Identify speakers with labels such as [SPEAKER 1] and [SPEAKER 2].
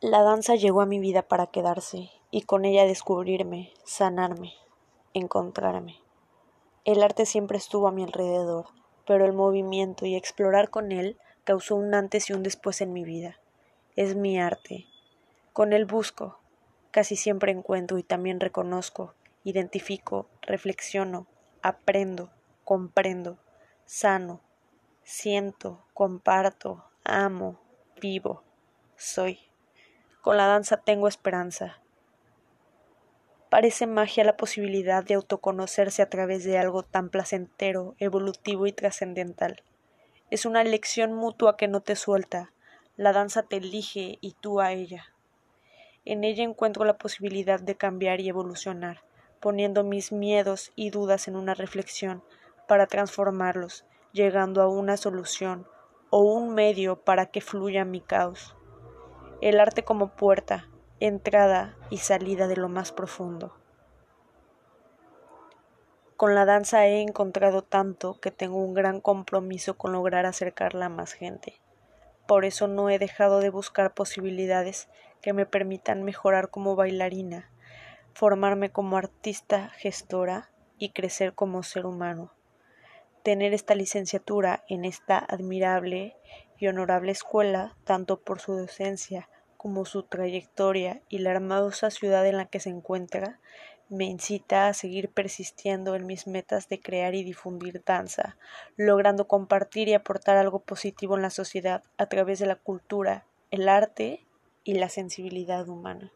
[SPEAKER 1] La danza llegó a mi vida para quedarse y con ella descubrirme, sanarme, encontrarme. El arte siempre estuvo a mi alrededor, pero el movimiento y explorar con él causó un antes y un después en mi vida. Es mi arte. Con él busco, casi siempre encuentro y también reconozco, identifico, reflexiono, aprendo, comprendo, sano, siento, comparto, amo, vivo, soy. Con la danza tengo esperanza. Parece magia la posibilidad de autoconocerse a través de algo tan placentero, evolutivo y trascendental. Es una lección mutua que no te suelta. La danza te elige y tú a ella. En ella encuentro la posibilidad de cambiar y evolucionar, poniendo mis miedos y dudas en una reflexión para transformarlos, llegando a una solución o un medio para que fluya mi caos el arte como puerta, entrada y salida de lo más profundo. Con la danza he encontrado tanto que tengo un gran compromiso con lograr acercarla a más gente. Por eso no he dejado de buscar posibilidades que me permitan mejorar como bailarina, formarme como artista gestora y crecer como ser humano. Tener esta licenciatura en esta admirable y honorable escuela, tanto por su docencia como su trayectoria y la hermosa ciudad en la que se encuentra, me incita a seguir persistiendo en mis metas de crear y difundir danza, logrando compartir y aportar algo positivo en la sociedad a través de la cultura, el arte y la sensibilidad humana.